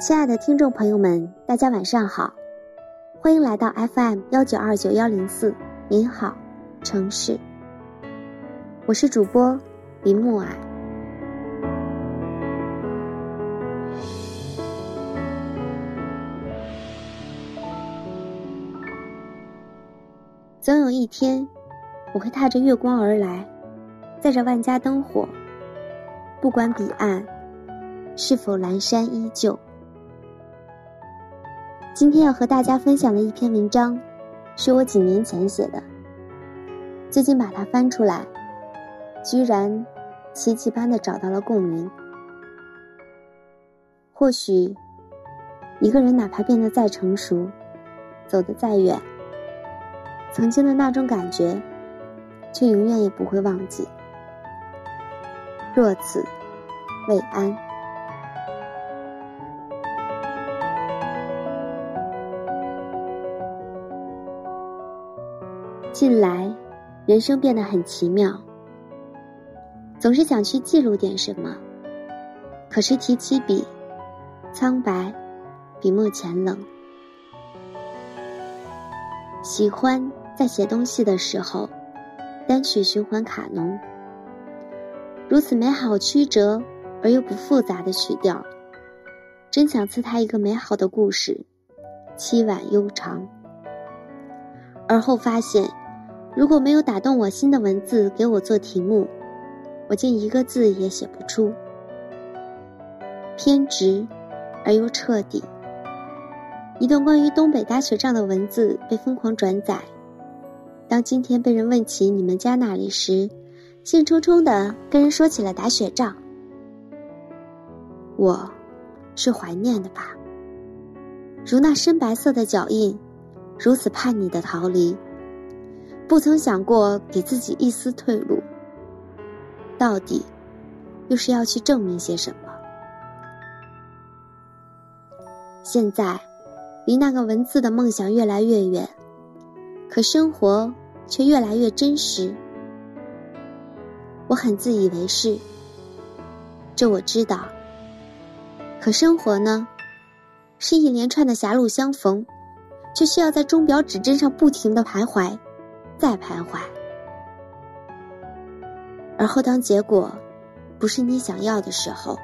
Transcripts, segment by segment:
亲爱的听众朋友们，大家晚上好，欢迎来到 FM 幺九二九幺零四。您好，城市。我是主播林木啊。总有一天，我会踏着月光而来，载着万家灯火，不管彼岸是否阑珊依旧。今天要和大家分享的一篇文章，是我几年前写的。最近把它翻出来，居然奇迹般的找到了共鸣。或许，一个人哪怕变得再成熟，走得再远，曾经的那种感觉，却永远也不会忘记。若此，未安。近来，人生变得很奇妙，总是想去记录点什么，可是提起笔，苍白，笔墨浅冷。喜欢在写东西的时候，单曲循环卡农，如此美好曲折而又不复杂的曲调，真想赐他一个美好的故事，凄婉悠长。而后发现。如果没有打动我心的文字给我做题目，我竟一个字也写不出。偏执而又彻底。一段关于东北打雪仗的文字被疯狂转载。当今天被人问起你们家哪里时，兴冲冲的跟人说起了打雪仗。我，是怀念的吧？如那深白色的脚印，如此叛逆的逃离。不曾想过给自己一丝退路，到底又是要去证明些什么？现在离那个文字的梦想越来越远，可生活却越来越真实。我很自以为是，这我知道。可生活呢，是一连串的狭路相逢，却需要在钟表指针上不停的徘徊。再徘徊，而后当结果不是你想要的时候，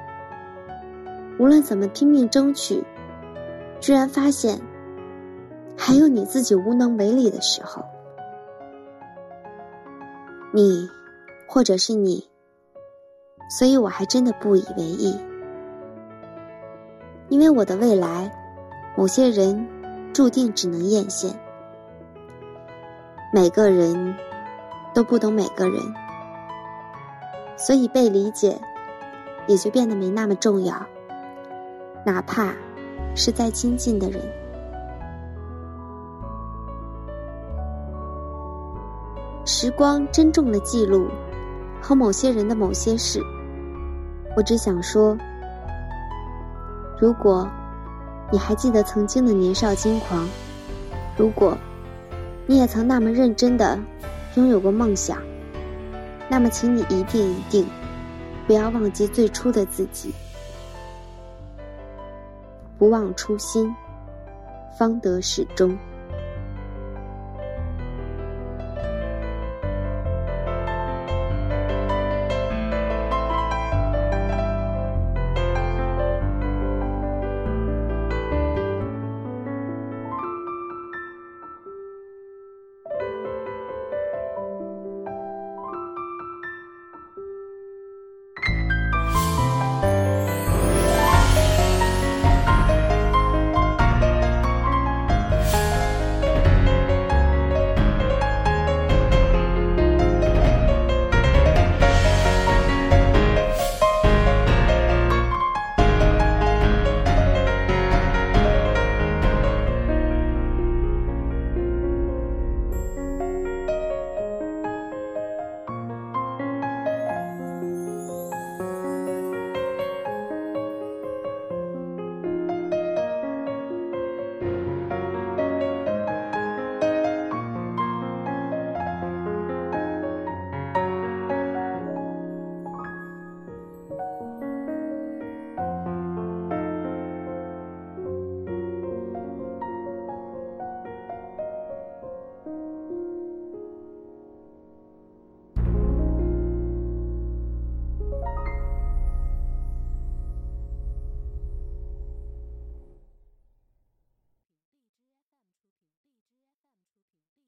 无论怎么拼命争取，居然发现还有你自己无能为力的时候，你或者是你，所以我还真的不以为意，因为我的未来，某些人注定只能艳羡。每个人都不懂每个人，所以被理解也就变得没那么重要。哪怕是再亲近的人，时光珍重了记录和某些人的某些事。我只想说，如果你还记得曾经的年少轻狂，如果。你也曾那么认真的拥有过梦想，那么，请你一定一定不要忘记最初的自己，不忘初心，方得始终。